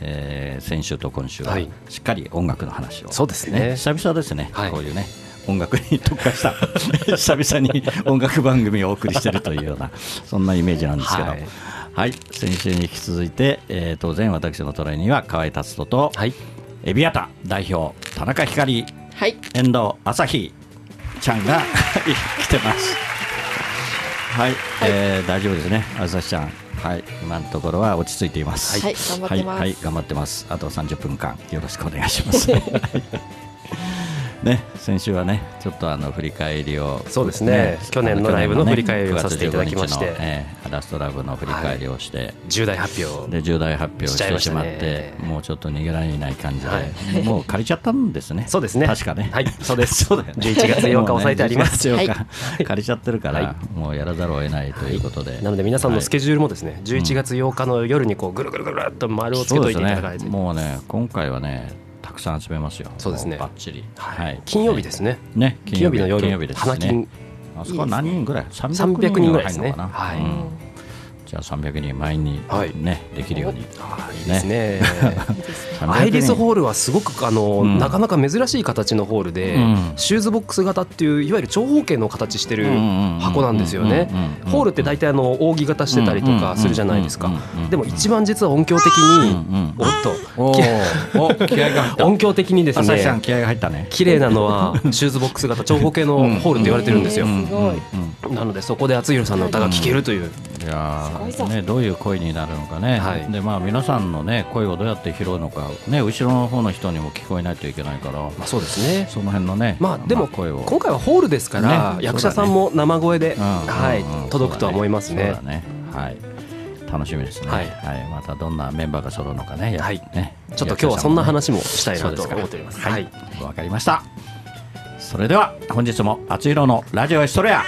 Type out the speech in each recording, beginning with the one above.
えー先週と今週ははい。しっかり音楽の話を、そうですね。久々ですね、はい。こういうね音楽に特化した 久々に音楽番組をお送りしているというようなそんなイメージなんですけど、ははい。い先週に引き続いて、えー当然私のトレーには河合達人と、はい。エビアタ代表田中光はい。遠藤朝日ちゃんが 来てます。はい、えー大丈夫ですね朝日ちゃんはい今のところは落ち着いています。はい頑張ってます。はい、はい頑張ってます。あと30分間よろしくお願いします ね、先週はね、ちょっとあの振り返りを、そうですね。去年のライブの振り返りをさせていただきまして。9月15日のえーラストラブの振り返りをして、重大発表。で重大発表をしてしまってね。もうちょっと逃げられない感じで、はい。もう借りちゃったんですね、そうですね。確かね、はい。そうです。そうだよね。11月8日押さえてあります。ね11月8日は借りちゃってるから、はもうやらざるを得ないということで、なので皆さんのスケジジュールもですね11月8日の夜にこうぐるぐるぐるっと丸をつけといていただいと。もうね、今回はね、たくさん集めますよ、そうですね。もバッチリ、はい。金曜日ですね。ね、金曜日の夜。金曜日です花金。ね。あそこは何人ぐらい ?300 300人ぐらいですね。はい。うんじゃあ300人前にはい。ね、できるように。あーいいですね。300アイリスホールはすごくあの、うん。なかなか珍しい形のホールで、うん。シューズボックス型っていういわゆる長方形の形してる箱なんですよね。ホールって大体あの扇形してたりとかするじゃないですか。でも一番実は音響的に、うんうんおっと。おーお気合が入った。音響的にですね朝日さん気合が入ったね。綺麗なのはシューズボックス型長方形のホールって言われてるんですよ。なのでそこで厚弘さんの歌が聴けるといういやねどういう声になるのかね。はいでまあ皆さんのね声をどうやって拾うのかね後ろの方の人にも聞こえないといけないから。まあそうですねその辺のね、まあでも声を今回はホールですからね役者さんも生声でうんはい届くとは思いますねね。はい。楽しみですね。ははいい。またどんなメンバーが揃うのかね。やはいね。ちょっと今日はそんな話ももしたいなと思っておりますははいい。わかりました。それでは本日も厚色のラジオエストレア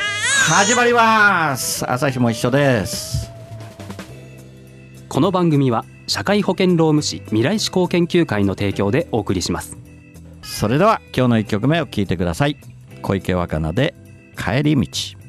始まります。朝日も一緒です。この番組は社会保険労務士未来志向研究会の提供でお送りしますそれでは今日の一曲目を聞いてください。小池若菜で帰り道。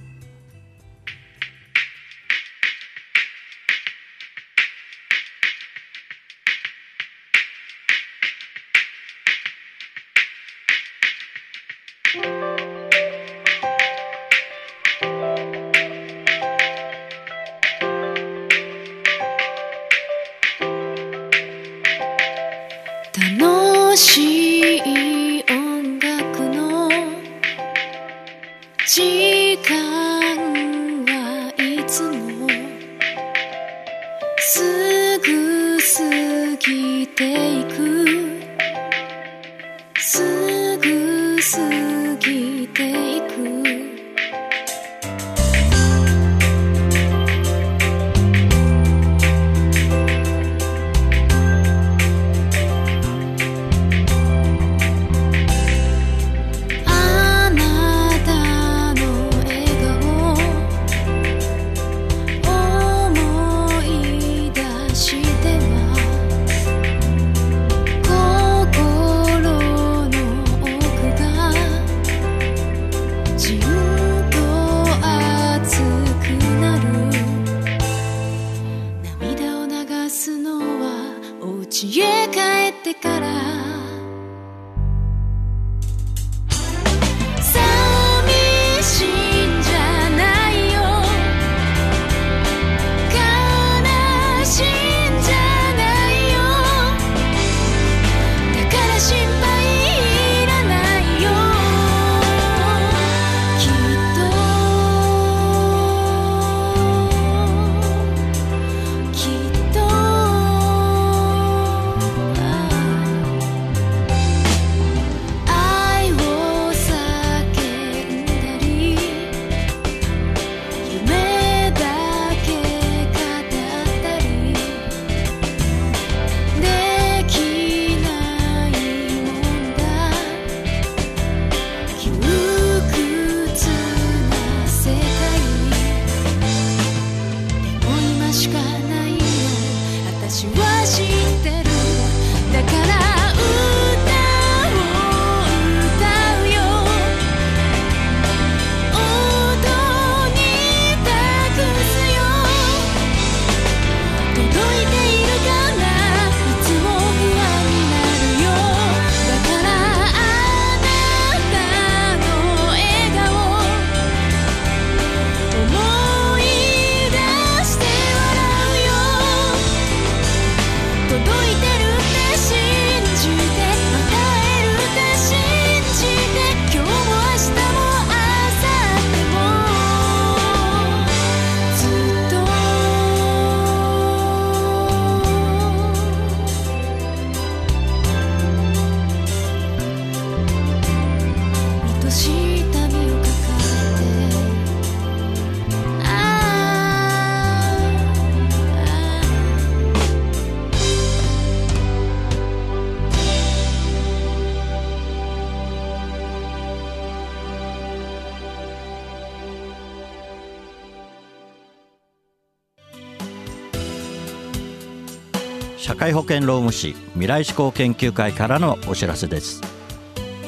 保険労務士未来志向研究会からのお知らせです。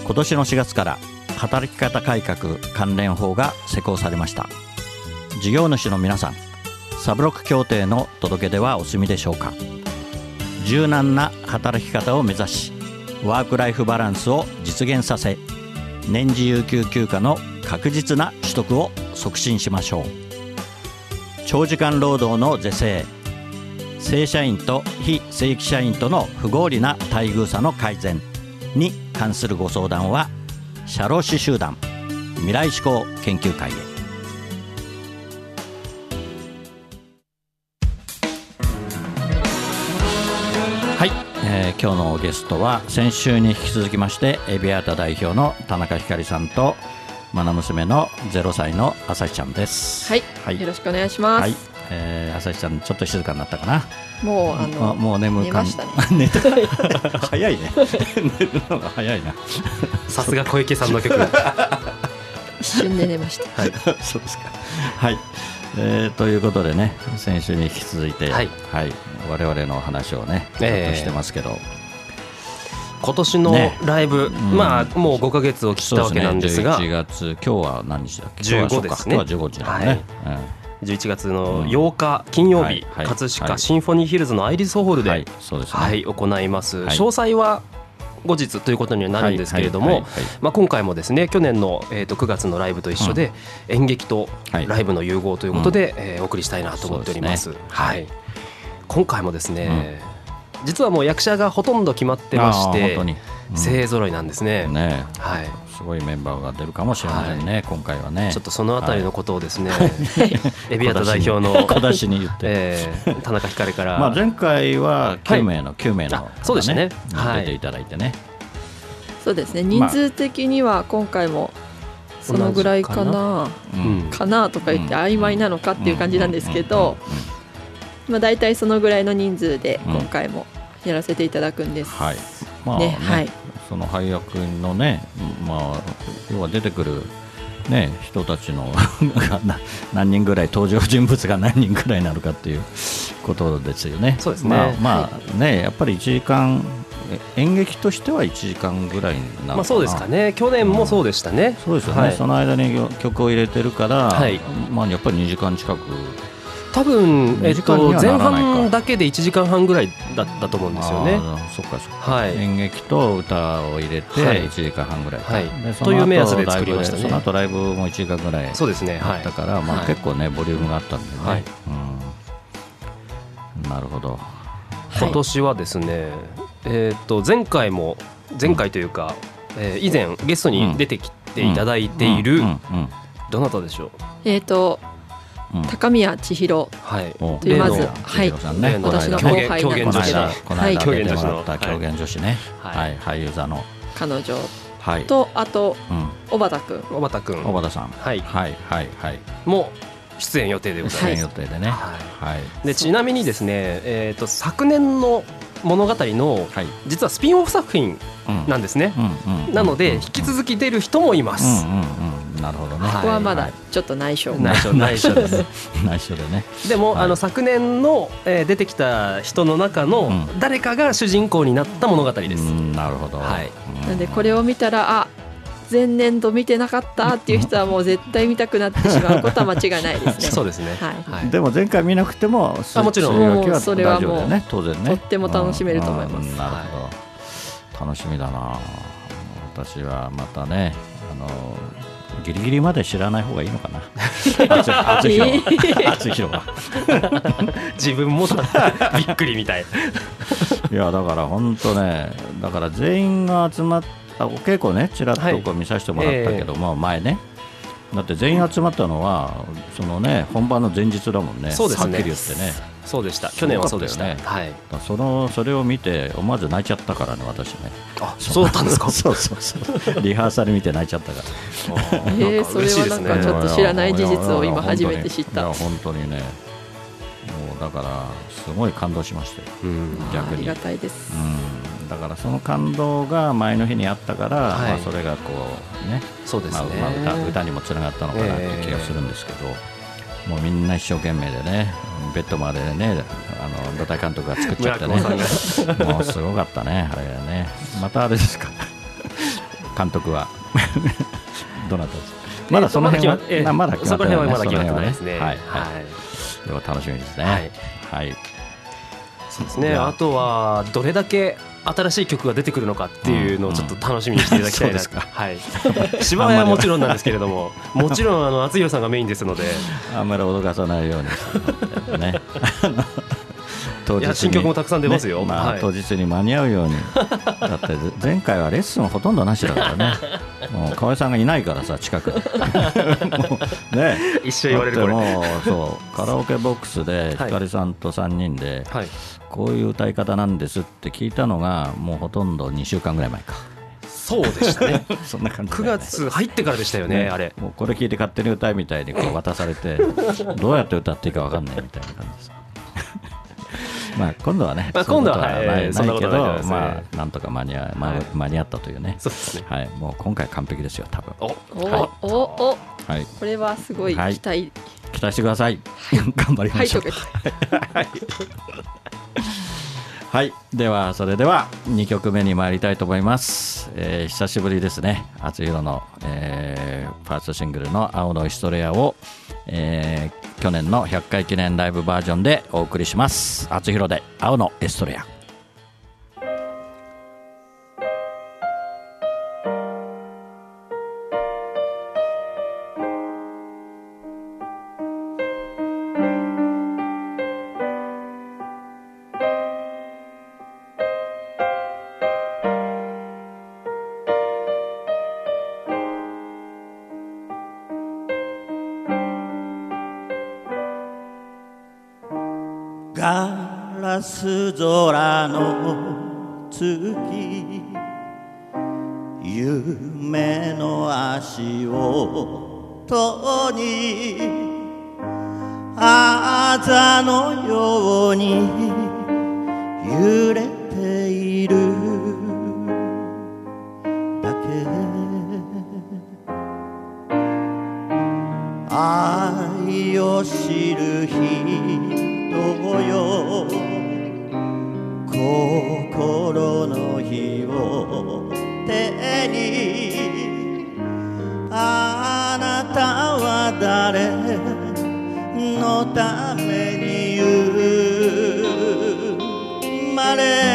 今年の4月から働き方改革関連法が施行されました。事業主の皆さんサブロック協定の届け出はお済みでしょうか。柔軟な働き方を目指しワークライフバランスを実現させ年次有給休暇の確実な取得を促進しましょう。長時間労働の是正正社員と非正規社員との不合理な待遇差の改善に関するご相談は社労士集団未来志向研究会へ。はい、えー今日のゲストは先週に引き続きましてエビアータ代表の田中ひかりさんと愛娘の0歳の朝日ちゃんです。はい、はいよろしくお願いします。はい、えー、朝日ちゃんちょっと静かになったかな？もうあのあもう眠感寝ましたね。寝た。早いね。寝るのが早いな。さすが小池さんの曲。一瞬で寝ました。はい。そうですか。はい、えー、ということでね先週に引き続いてはい。我々の話をねちょええっとしてますけど、今年のね。ライブ、ん。まあもう5か月を切ったわけなんですが。11月。今日は何日だっけ？今日は15ですね。今日は15日だね、11月の8日金曜日、はいはい。葛はい。飾シンフォニーヒルズのアイリスホールで、うんははいいそうですね、行います、はい。詳細は後日ということにはなるんですけれども、はいはいはい。はいまあ、今回もですね去年の、えー、と9月のライブと一緒で、演劇とはい。ライブの融合ということで、えーお送りしたいなと思っております。はい、今回もですね、実はもう役者がほとんど決まってまして勢ぞろいなんですね。ねはいすごいメンバーが出るかもしれませんね、今回はね。ちょっとそのあたりのことをですね、エビアタ代表の、小出しに言って、えー田中ひから、まあ、前回は9名の、9名の、あそうでしたね出ていただいてね、そうですね。人数的には今回もそのぐらいかなううん。かなとか言って曖昧なのかっていう感じなんですけど、うん。うん。うん。うん。まあ大体そのぐらいの人数でうん。今回もやらせていただくんです。はいまあねねはい。その配役のね、まあ、要は出てくる、ね、人たちの 何人ぐらい登場人物が何人ぐらいになるかっていうことですよね。そうですね。まあ、まあねやっぱり1時間え演劇としては1時間ぐらいにな。まあそうですかね。去年もそうでしたね、そうですよね、はい。その間に曲を入れてるから、はい。まあ、やっぱり2時間近く多分、えっ時間にと、前半だけで1時間半ぐらいだったと思うんですよね。そっかそっか、はい。演劇と歌を入れてはい。1時間半ぐらいか、はい。という目安で作りましたね。その後ライブも1時間ぐらいそうですね、はい。あったから、まあ、はい。結構ねボリュームがあったんでね、はい。うん、なるほど。今年はですね、えっと前回も前回というか、えー以前ゲストに出てきていただいている、どなたでしょう？えっ、と高宮千尋。はい。お。というまずはい。私のこの間。後輩なんですけど。このはい。間出てもらったはい狂言女子ね、ははい。い。俳優座の、彼女。はい。とあとうん、小畑くん。小畑君小畑さん、はい。はい。はい。はい。も出演予定でござい出演ます。予定でね、ははい。ちなみにですね、えー、と昨年の物語のはい、実はスピンオフ作品うん。なんですね。うんうんなのでうん引き続き出る人もいまうす。んうんうん。なるほどね、はい。ここはまだちょっと内緒。内緒内緒です。内緒でね。でも、はい。あの昨年の、えー出てきた人の中のうん。誰かが主人公になった物語です。うんなるほど、はい。うん。なんでこれを見たらあ前年度見てなかったっていう人はもう絶対見たくなってしまうことは間違いないですね。そうですね。はい。はい。でも前回見なくてもあもちろん。水曜日はもうそれはもう当然ねとっても楽しめると思いますなるほど、楽しみだな。私はまたねあのギリギリまで知らない方がいいのかな。厚厚弘は厚弘は 自分もだびっくりみたい。いやだから本当ねだから全員が集まったお稽古ねちらっとこう見させてもらったけど、まあ前ね。だって全員集まったのはそのね本番の前日だもんね。そうですね。はっきり言ってね。そうでした。去年はそうでした。すごかはい。そのそれを見て思わず泣いちゃったからね私ね。あ、そうだったんですか？そうそうそう。リハーサル見て泣いちゃったから。えーそれはなんかちょっと知らない事実を今初めて知った。本当に。ね。もうだからすごい感動しましたよ、うん。逆に。ありがたいです。うん、だからその感動が前の日にあったから、はい。まあ、それがこうねそうですね。まあまあ歌歌にもつながったのかなっていう気がするんですけど、もうみんな一生懸命でねベッドまでねあの土台監督が作っちゃってね。もうすごかったねあれね。またあれですか。監督は。どなたですか。まだその辺は、えーまだ決まってないそこら辺はまだ決まってないですね。ははい、ははい。い。でも楽しみですね。はい。はい、そうですね。あとはどれだけ新しい曲が出てくるのかっていうのをちょっと楽しみにしていただきたいな。うんそうですはい。芝居はもちろんなんですけれども、もちろんあの厚弘さんがメインですので、あんまり脅かさないように。ね 当いや新曲もたくさん出ますよ。ね。まあはい。当日に間に合うように。だって前回はレッスンほとんどなしだからね。もう河合さんがいないからさ近く。ね。一緒言われるこれ。もうそうカラオケボックスではい。ひかりさんと3人ではい。こういう歌い方なんですって聞いたのがもうほとんど2週間ぐらい前か。そうでしたね。そんな感じだ9よね。月入ってからでしたよね、あれ。もうこれ聞いて勝手に歌いみたいにこう渡されてどうやって歌っていいか分かんないみたいな感じです まあ今度はね、まあ今度ははいないそんなことないけどまあなんとか間に合,、ま間に合ったというね。そうですね。はい。もう今回完璧ですよ多分。お、お、はい。おおはい。これはすごい期はい。待。期待してください。頑張りましょう。はい。ではそれでは2曲目に参りたいと思います、えー久しぶりですね。厚弘の、えーファーストシングルの「青のヒストレアを」えー去年の100回記念ライブバージョンでお送りします。厚弘で「青のエストレア」ガラス空の月夢の足音にあざのように揺れ誰のために生まれ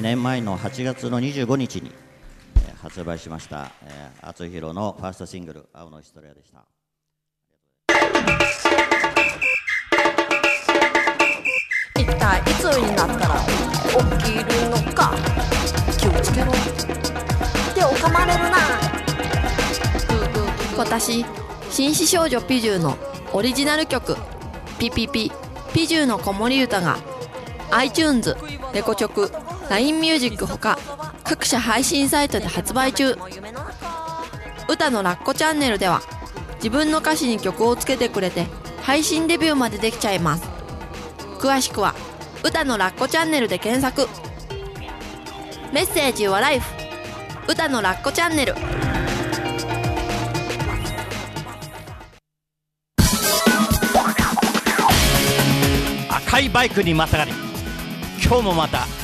8月の25日に、えー発売しました、えー、厚弘のファーストシングル「青のヒストリア」でした。一体いつになったら起きるのか。気をつけろ。手を噛まれるな。私紳士少女ピジューのオリジナル曲「ピピピピジューの子守歌が iTunes、レコチョク、LINE ミュージックほか各社配信サイトで発売中。歌のラッコチャンネルでは自分の歌詞に曲をつけてくれて配信デビューまでできちゃいます。詳しくは「歌のラッコチャンネル」で検索。メッセージはライフ。歌のラッコチャンネル。赤いバイクにまたがり今日もまた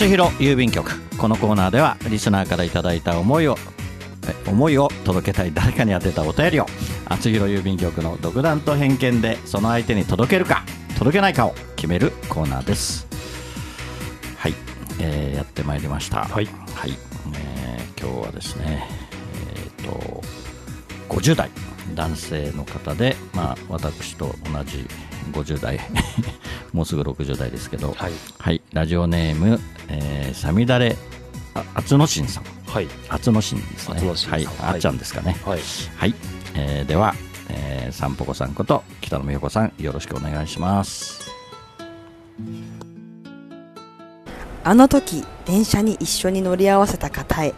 厚弘郵便局。このコーナーではリスナーからいただいた思いをえ思いを届けたい誰かに宛てたお便りを厚弘郵便局の独断と偏見でその相手に届けるか届けないかを決めるコーナーです。はい、えーやってまいりました。はい。はい。えー今日はですねえっ、と50代男性の方で、まあ、私と同じ50代もうすぐ60代ですけど、はい。はい、ラジオネーム、えー、さみだれああつのしんさん。はい。あつのしんですね。はい、はい。あっちゃんですかね。はい。はい、えーでは、えー、さんぽこさんこと北野美代子さんよろしくお願いします。あの時電車に一緒に乗り合わせた方へ。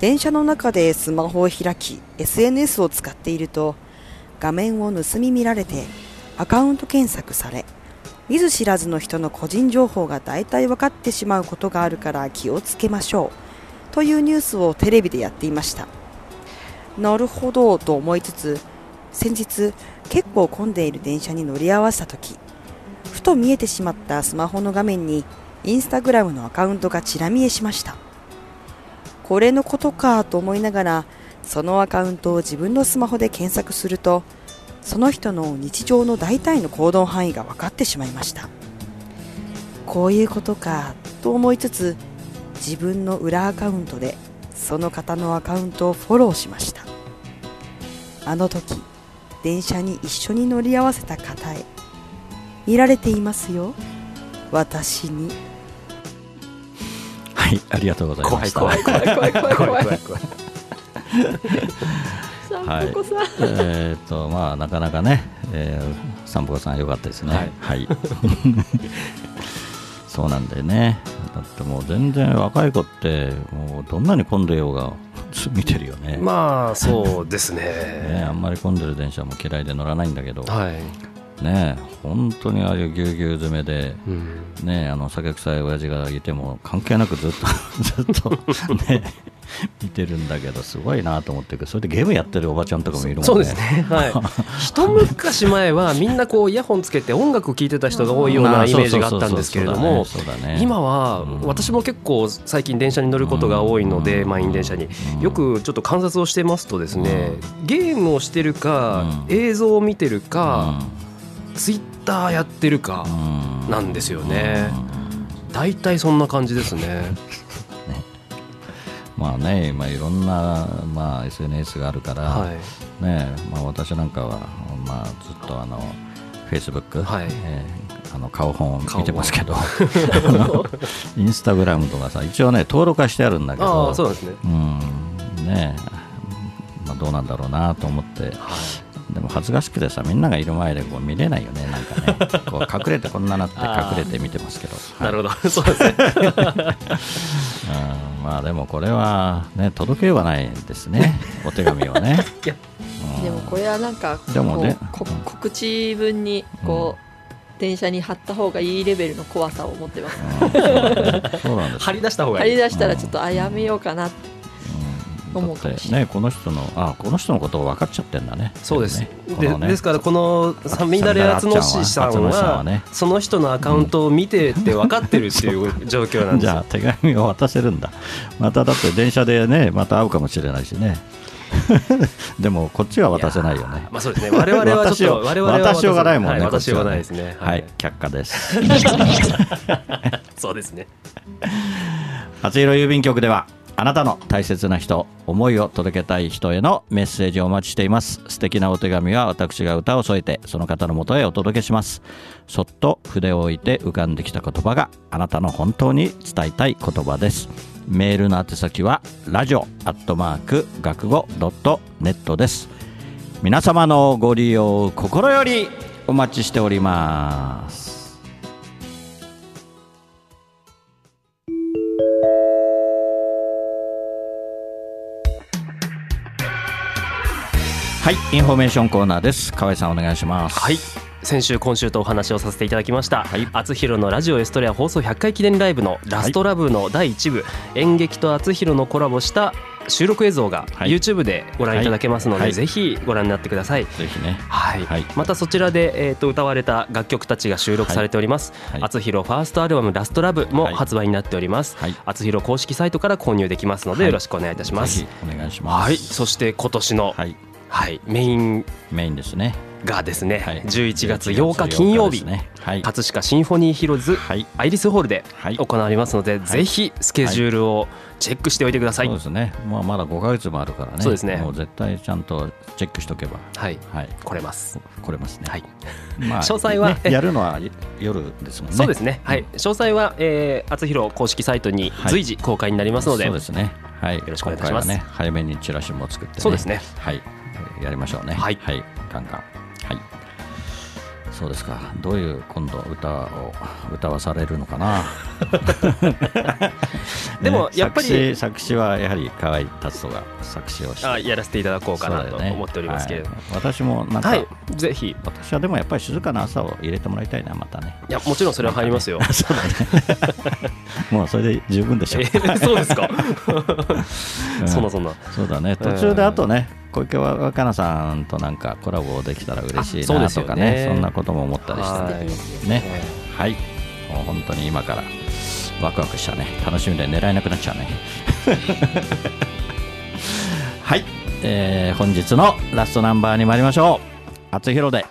電車の中でスマホを開き SNS を使っていると画面を盗み見られてアカウント検索され見ず知らずの人の個人情報が大体分かってしまうことがあるから気をつけましょうというニュースをテレビでやっていました。なるほどと思いつつ先日結構混んでいる電車に乗り合わせた時ふと見えてしまったスマホの画面にインスタグラムのアカウントがちら見えしました。これのことかと思いながらそのアカウントを自分のスマホで検索するとその人の日常の大体の行動範囲が分かってしまいました。こういうことかと思いつつ自分の裏アカウントでその方のアカウントをフォローしました。あの時電車に一緒に乗り合わせた方へ見られていますよ。私に。はいありがとうございました。怖い怖い怖い怖い怖い怖い怖い さんぽこさん、えーっとまあなかなかね、えー、散歩さん良かったですね。はい、そうなんだよね。だってもう全然若い子ってもうどんなに混んでようが見てるよね,、まあそうですね。ねあんまり混んでる電車も嫌いで乗らないんだけど、はい、ね本当にああいうぎゅうぎゅう詰めで、うん、ねあの酒臭い親父がいても関係なくずっと ずっとね見てるんだけどすごいなと思ってそれでゲームやってるおばちゃんとかもいるもんね。そうですね、はい、一昔前はみんなこうイヤホンつけて音楽聴いてた人が多いようなイメージがあったんですけれども今はうん。私も結構最近電車に乗ることが多いのでうん。満員電車に。うん。よくちょっと観察をしてますとですねゲームをしてるかうん。映像を見てるうかんツイッターやってるかうん。なんですよね。うん大体そんな感じですね。まあね今いろんな、まあ、SNS があるから、はい。ねまあ、私なんかは、まあ、ずっとあの Facebook、はい。えーあの顔本を見てますけど インスタグラムとかさ一応ね登録はしてあるんだけあどあそうですね。うん。ね。まあ、どうなんだろうなと思ってはいでも恥ずかしくてさみんながいる前でこう見れないよね。なんかね こう隠れてこんななって 隠れて見てますけど、なるほど、そうですね。うん。まあでもこれはね届けようがないですね。お手紙をね。いやうん。でもこれはなんかでもねこうこ告知文にこう、電車に貼った方がいいレベルの怖さを持ってます。そうなんです。張り出した方がいい。貼り出したらちょっとあやめようかな思うかもしてれない。ね。この人のあこの人のことを分かっちゃってんだね。そうです、ね。でね。ですからこのサミダレアツノシさんはその人のアカウントを見てって分かってるっていう状況なんです。よ じゃあ手紙を渡せるんだ。まただって電車でねまた会うかもしれないしね。でもこっちは渡せないよね。まあそうですね。我々はちょっと我々は渡しようがないもんね、渡しようがないですね。はい、却下です。そうですね。厚弘郵便局ではあなたの大切な人思いを届けたい人へのメッセージをお待ちしています。素敵なお手紙は私が歌を添えてその方のもとへお届けします。そっと筆を置いて浮かんできた言葉があなたの本当に伝えたい言葉です。メールの宛先はラジオアットマーク学語ドットネットです。皆様のご利用を心よりお待ちしております。はいインフォメーションコーナーです。河合さんお願いします。はい。先週今週とお話をさせていただきました、はい。厚弘のラジオエストレア放送100回記念ライブのラストラブの第1部、演劇と厚弘のコラボした収録映像がはい。YouTube でご覧いただけますので、はい。ぜひご覧になってください。ぜひね。はい、はい。またそちらで、えー、と歌われた楽曲たちが収録されております。はい。厚弘ファーストアルバム「ラストラブもはい。発売になっております。はい。厚弘公式サイトから購入できますので、はい。よろしくお願いいたします。ぜひお願いします。はい。そして今年の、はいはいメインメインですね。がですね、はい。11月8日金曜日、ね。はい。葛飾シンフォニーヒロズはい。アイリスホールではい。行われますので、ぜひスケジュールをチェックしておいてください。はい、そうですね、まあ、まだ5か月もあるからね、そうですね。もう絶対ちゃんとチェックしとけば、はい、来れます。来れますね。はい、まあ、詳細はねやるのは夜ですもんね。そうですね。はい、詳細は、えー、厚弘公式サイトにはい。随時公開になりますので、そうですね。はい、よろしくお願いします。ね、早めにチラシも作って、ね、そうですね。はい、やりましょうね。はいはい、ガンガン。はい。そうですか。どういう今度歌を歌わされるのかな？でもやっぱり作詞作詞はやはり河合達人が作詞をして。あやらせていただこうかなと思っておりますけれども、はい私もなんか、はい、ぜひ。私はでもやっぱり静かな朝を入れてもらいたいなまたねいやもちろんそれは入りますよ。そうだね もうそれで十分でしょえーそうですか。うんそんなそんな。そうだね途中であとね小池若菜さんとなんかコラボできたら嬉しいあそうなとかですよね。ねそんなことも思ったりして。はい。ね。はい。もう本当に今からワクワクしたね。楽しみで狙えなくなっちゃうね。はい、えー本日のラストナンバーに参りましょう。厚弘で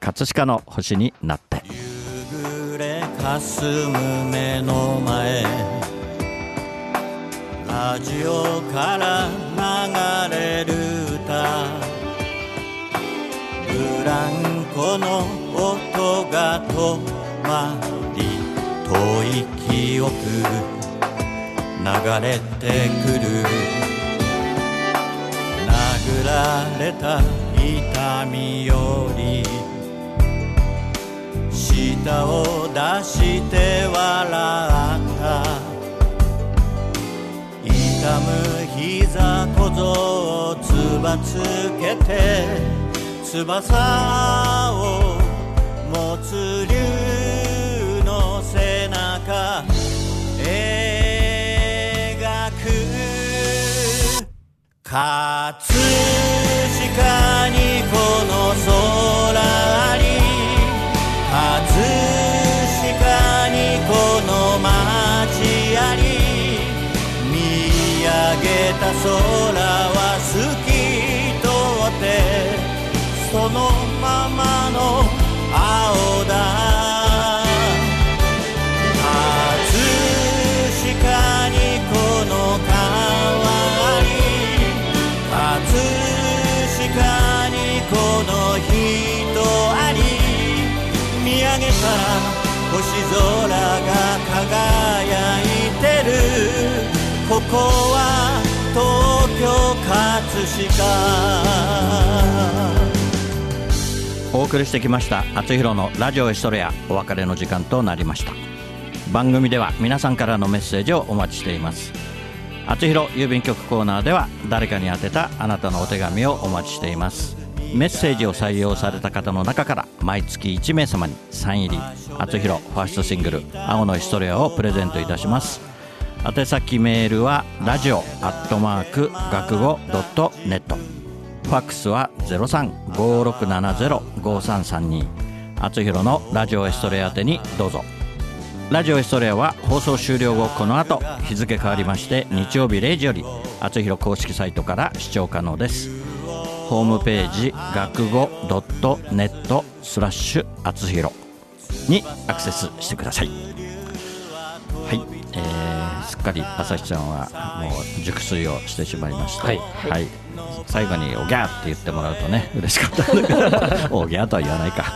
葛飾の星になって。夕暮れ霞む目の前。ラジオから流れる歌ブランコの音が止まり遠い記憶流れてくる。殴られた痛みより舌を出して笑った。痛む膝小僧をつばつけて。翼を持つ竜の背中描く葛飾にこの空に葛飾にこの街あり見上げた空まの青だ。葛飾にこの川に葛飾にこの人あり見上げたら星空が輝いてる。ここは東京葛飾。お送りしてきました厚弘のラジオエストレアお別れの時間となりました。番組では皆さんからのメッセージをお待ちしています。厚弘郵便局コーナーでは誰かに宛てたあなたのお手紙をお待ちしています。メッセージを採用された方の中から毎月1名様にサイン入り厚弘ファーストシングル「青のヒストリア」をプレゼントいたします。宛先メールはラジオアットマーク学語ドットネット。ファックスは0356705332厚弘のラジオエストレア宛てにどうぞ。ラジオエストレアは放送終了後この後日付変わりまして日曜日0時より厚弘公式サイトから視聴可能です。ホームページ学語 .net スラッシュ厚弘にアクセスしてください。はい、えー、すっかり朝日ちゃんはもう熟睡をしてしまいました。はい。はい、最後に「おぎゃー」って言ってもらうとね嬉しかった。んだけどおぎゃーとは言わないか。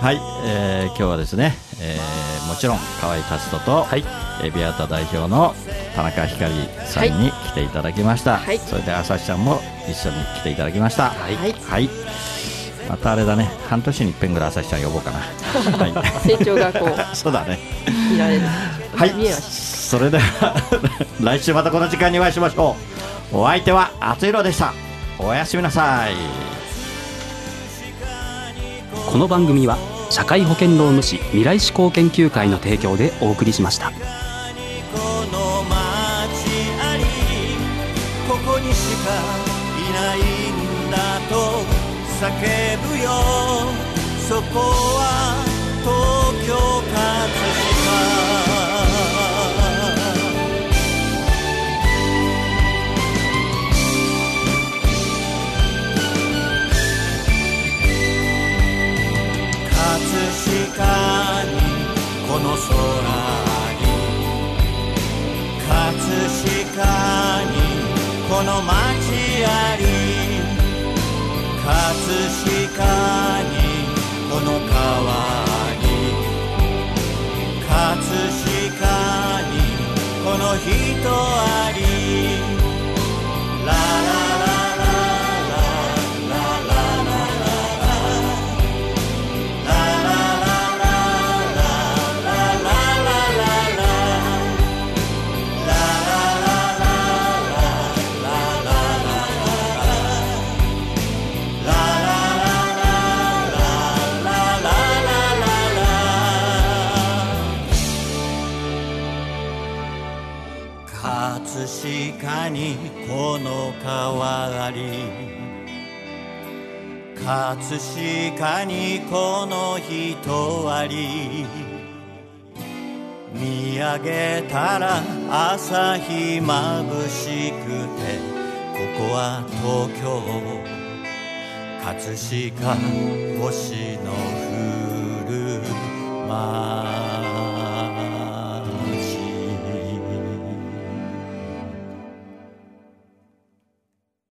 はい、えー今日はですね、えーもちろん河合達人と、はい。エビアータ代表の田中ひかりさんに来ていただきました、はい。それで朝日ちゃんも一緒に来ていただきました。はい。はい。はいまたあれだね。半年に一遍ぐらい朝日ちゃん呼ぼうかな。は成長がこうい そうだね。見られる。はい。それでは来週またこの時間にお会いしましょうお相手はあつひろでした。おやすみなさい。この番組は社会保険労務士未来志向研究会の提供でお送りしました。この街ありここにしかいないんだと叫ぶよ。そこは東京葛飾飾にこの街あり。葛飾にこの川に。葛飾にこの人あり。ラララララ。葛飾にこの人あり。見上げたら朝日まぶしくてここは東京葛飾星の降る街